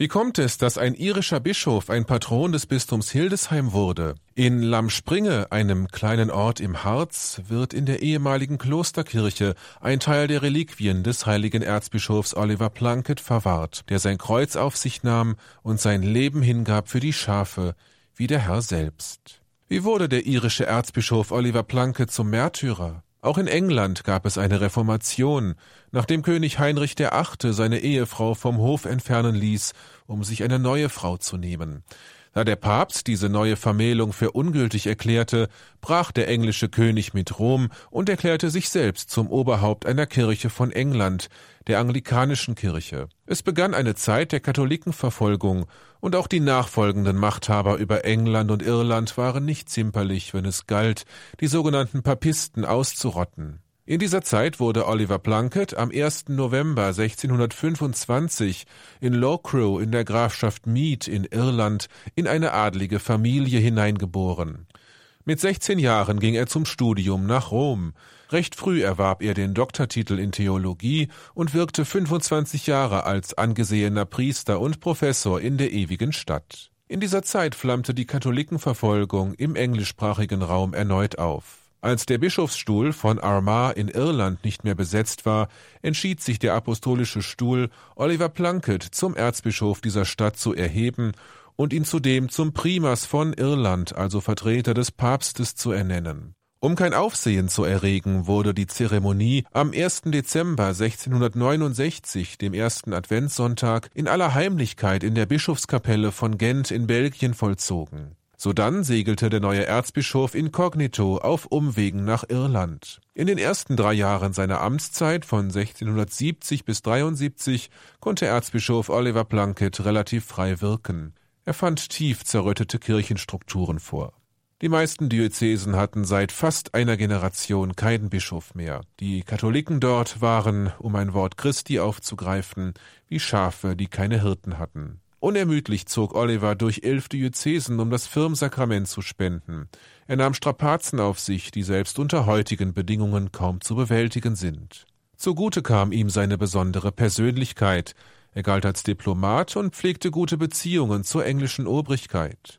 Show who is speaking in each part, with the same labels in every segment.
Speaker 1: Wie kommt es, dass ein irischer Bischof ein Patron des Bistums Hildesheim wurde? In Lamspringe, einem kleinen Ort im Harz, wird in der ehemaligen Klosterkirche ein Teil der Reliquien des heiligen Erzbischofs Oliver Plunkett verwahrt, der sein Kreuz auf sich nahm und sein Leben hingab für die Schafe, wie der Herr selbst. Wie wurde der irische Erzbischof Oliver Plunkett zum Märtyrer? Auch in England gab es eine Reformation, nachdem König Heinrich VIII. seine Ehefrau vom Hof entfernen ließ, um sich eine neue Frau zu nehmen. Da der Papst diese neue Vermählung für ungültig erklärte, brach der englische König mit Rom und erklärte sich selbst zum Oberhaupt einer Kirche von England, der anglikanischen Kirche. Es begann eine Zeit der Katholikenverfolgung, und auch die nachfolgenden Machthaber über England und Irland waren nicht zimperlich, wenn es galt, die sogenannten Papisten auszurotten. In dieser Zeit wurde Oliver Plunkett am 1. November 1625 in Loughrow in der Grafschaft Meath in Irland in eine adlige Familie hineingeboren. Mit 16 Jahren ging er zum Studium nach Rom. Recht früh erwarb er den Doktortitel in Theologie und wirkte 25 Jahre als angesehener Priester und Professor in der ewigen Stadt. In dieser Zeit flammte die Katholikenverfolgung im englischsprachigen Raum erneut auf. Als der Bischofsstuhl von Armagh in Irland nicht mehr besetzt war, entschied sich der apostolische Stuhl, Oliver Plunkett zum Erzbischof dieser Stadt zu erheben und ihn zudem zum Primas von Irland, also Vertreter des Papstes, zu ernennen. Um kein Aufsehen zu erregen, wurde die Zeremonie am 1. Dezember 1669, dem ersten Adventssonntag, in aller Heimlichkeit in der Bischofskapelle von Gent in Belgien vollzogen. Sodann segelte der neue Erzbischof inkognito auf Umwegen nach Irland. In den ersten drei Jahren seiner Amtszeit von 1670 bis 73 konnte Erzbischof Oliver Plunkett relativ frei wirken. Er fand tief zerrüttete Kirchenstrukturen vor. Die meisten Diözesen hatten seit fast einer Generation keinen Bischof mehr. Die Katholiken dort waren, um ein Wort Christi aufzugreifen, wie Schafe, die keine Hirten hatten. Unermüdlich zog Oliver durch elf Diözesen, um das Firmsakrament zu spenden. Er nahm Strapazen auf sich, die selbst unter heutigen Bedingungen kaum zu bewältigen sind. Zugute kam ihm seine besondere Persönlichkeit. Er galt als Diplomat und pflegte gute Beziehungen zur englischen Obrigkeit.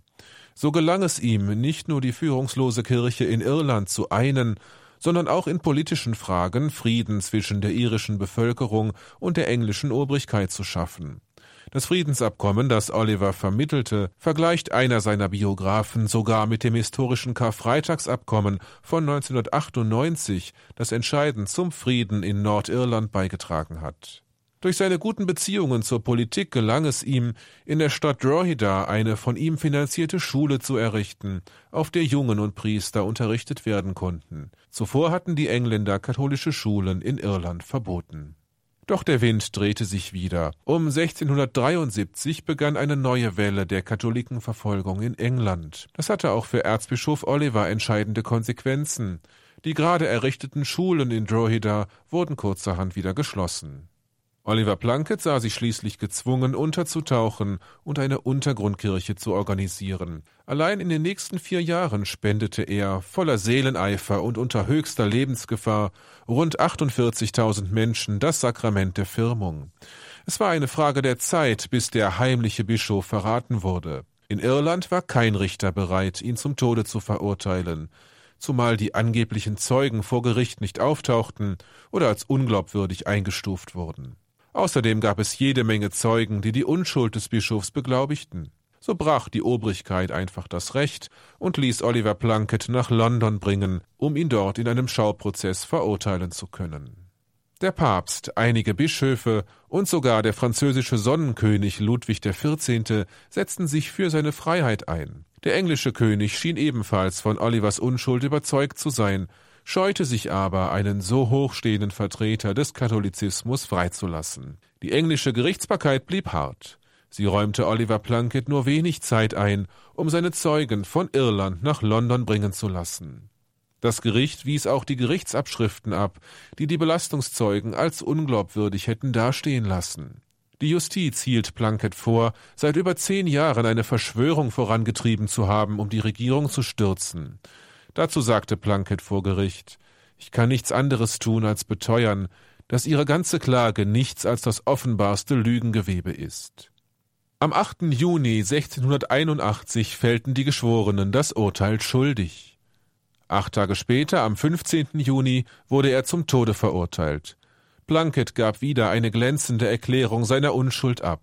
Speaker 1: So gelang es ihm, nicht nur die führungslose Kirche in Irland zu einen, sondern auch in politischen Fragen Frieden zwischen der irischen Bevölkerung und der englischen Obrigkeit zu schaffen. Das Friedensabkommen, das Oliver vermittelte, vergleicht einer seiner Biografen sogar mit dem historischen Karfreitagsabkommen von 1998, das entscheidend zum Frieden in Nordirland beigetragen hat. Durch seine guten Beziehungen zur Politik gelang es ihm, in der Stadt Drogheda eine von ihm finanzierte Schule zu errichten, auf der Jungen und Priester unterrichtet werden konnten. Zuvor hatten die Engländer katholische Schulen in Irland verboten. Doch der Wind drehte sich wieder. Um 1673 begann eine neue Welle der Katholikenverfolgung in England. Das hatte auch für Erzbischof Oliver entscheidende Konsequenzen. Die gerade errichteten Schulen in Drogheda wurden kurzerhand wieder geschlossen. Oliver Plunkett sah sich schließlich gezwungen, unterzutauchen und eine Untergrundkirche zu organisieren. Allein in den nächsten vier Jahren spendete er, voller Seeleneifer und unter höchster Lebensgefahr, rund 48.000 Menschen das Sakrament der Firmung. Es war eine Frage der Zeit, bis der heimliche Bischof verraten wurde. In Irland war kein Richter bereit, ihn zum Tode zu verurteilen zumal die angeblichen Zeugen vor Gericht nicht auftauchten oder als unglaubwürdig eingestuft wurden. Außerdem gab es jede Menge Zeugen, die die Unschuld des Bischofs beglaubigten. So brach die Obrigkeit einfach das Recht und ließ Oliver Plunkett nach London bringen, um ihn dort in einem Schauprozess verurteilen zu können. Der Papst, einige Bischöfe und sogar der französische Sonnenkönig Ludwig XIV. setzten sich für seine Freiheit ein. Der englische König schien ebenfalls von Olivers Unschuld überzeugt zu sein scheute sich aber, einen so hochstehenden Vertreter des Katholizismus freizulassen. Die englische Gerichtsbarkeit blieb hart. Sie räumte Oliver Plunkett nur wenig Zeit ein, um seine Zeugen von Irland nach London bringen zu lassen. Das Gericht wies auch die Gerichtsabschriften ab, die die Belastungszeugen als unglaubwürdig hätten dastehen lassen. Die Justiz hielt Plunkett vor, seit über zehn Jahren eine Verschwörung vorangetrieben zu haben, um die Regierung zu stürzen. Dazu sagte Plunkett vor Gericht Ich kann nichts anderes tun, als beteuern, dass Ihre ganze Klage nichts als das offenbarste Lügengewebe ist. Am 8. Juni 1681 fällten die Geschworenen das Urteil schuldig. Acht Tage später, am 15. Juni, wurde er zum Tode verurteilt. Plunkett gab wieder eine glänzende Erklärung seiner Unschuld ab.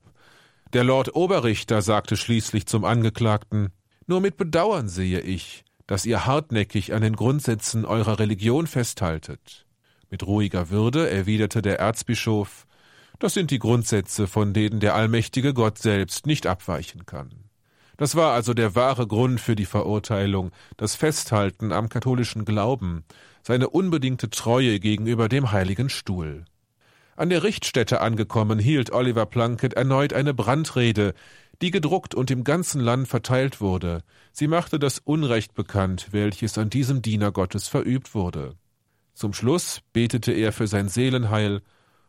Speaker 1: Der Lord Oberrichter sagte schließlich zum Angeklagten Nur mit Bedauern sehe ich, dass ihr hartnäckig an den Grundsätzen eurer Religion festhaltet. Mit ruhiger Würde erwiderte der Erzbischof das sind die Grundsätze, von denen der allmächtige Gott selbst nicht abweichen kann. Das war also der wahre Grund für die Verurteilung, das Festhalten am katholischen Glauben, seine unbedingte Treue gegenüber dem heiligen Stuhl. An der Richtstätte angekommen, hielt Oliver Plunkett erneut eine Brandrede, die gedruckt und im ganzen Land verteilt wurde. Sie machte das Unrecht bekannt, welches an diesem Diener Gottes verübt wurde. Zum Schluss betete er für sein Seelenheil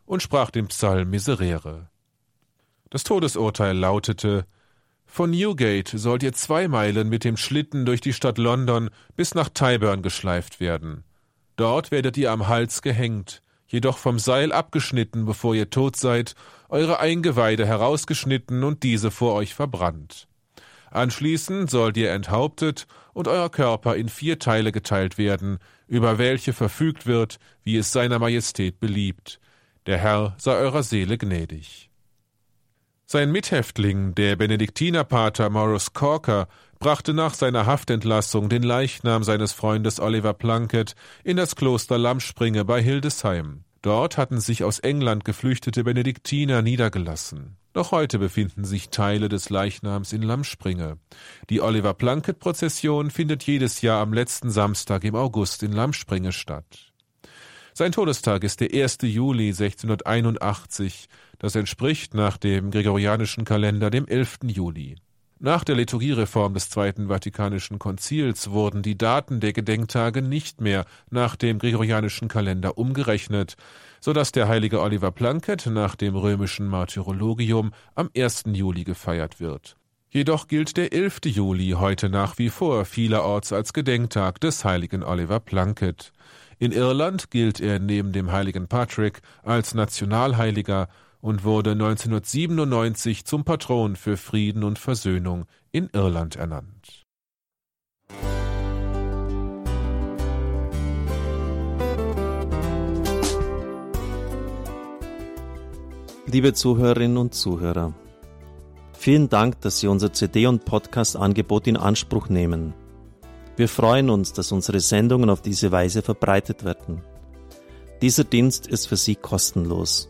Speaker 1: und sprach den Psalm Miserere. Das Todesurteil lautete Von Newgate sollt ihr zwei Meilen mit dem Schlitten durch die Stadt London bis nach Tyburn geschleift werden. Dort werdet ihr am Hals gehängt, jedoch vom Seil abgeschnitten, bevor ihr tot seid, eure Eingeweide herausgeschnitten und diese vor euch verbrannt. Anschließend sollt ihr enthauptet und euer Körper in vier Teile geteilt werden, über welche verfügt wird, wie es seiner Majestät beliebt, der Herr sei eurer Seele gnädig. Sein Mithäftling, der Benediktinerpater Maurice Corker, brachte nach seiner Haftentlassung den Leichnam seines Freundes Oliver Plunkett in das Kloster Lamspringe bei Hildesheim. Dort hatten sich aus England geflüchtete Benediktiner niedergelassen. Noch heute befinden sich Teile des Leichnams in Lamspringe. Die Oliver Plunkett-Prozession findet jedes Jahr am letzten Samstag im August in Lamspringe statt. Sein Todestag ist der 1. Juli 1681. Das entspricht nach dem gregorianischen Kalender dem 11. Juli. Nach der Liturgiereform des Zweiten Vatikanischen Konzils wurden die Daten der Gedenktage nicht mehr nach dem gregorianischen Kalender umgerechnet, so dass der heilige Oliver Plunkett nach dem römischen Martyrologium am 1. Juli gefeiert wird. Jedoch gilt der 11. Juli heute nach wie vor vielerorts als Gedenktag des heiligen Oliver Plunkett. In Irland gilt er neben dem heiligen Patrick als Nationalheiliger und wurde 1997 zum Patron für Frieden und Versöhnung in Irland ernannt.
Speaker 2: Liebe Zuhörerinnen und Zuhörer, vielen Dank, dass Sie unser CD- und Podcast-Angebot in Anspruch nehmen. Wir freuen uns, dass unsere Sendungen auf diese Weise verbreitet werden. Dieser Dienst ist für Sie kostenlos.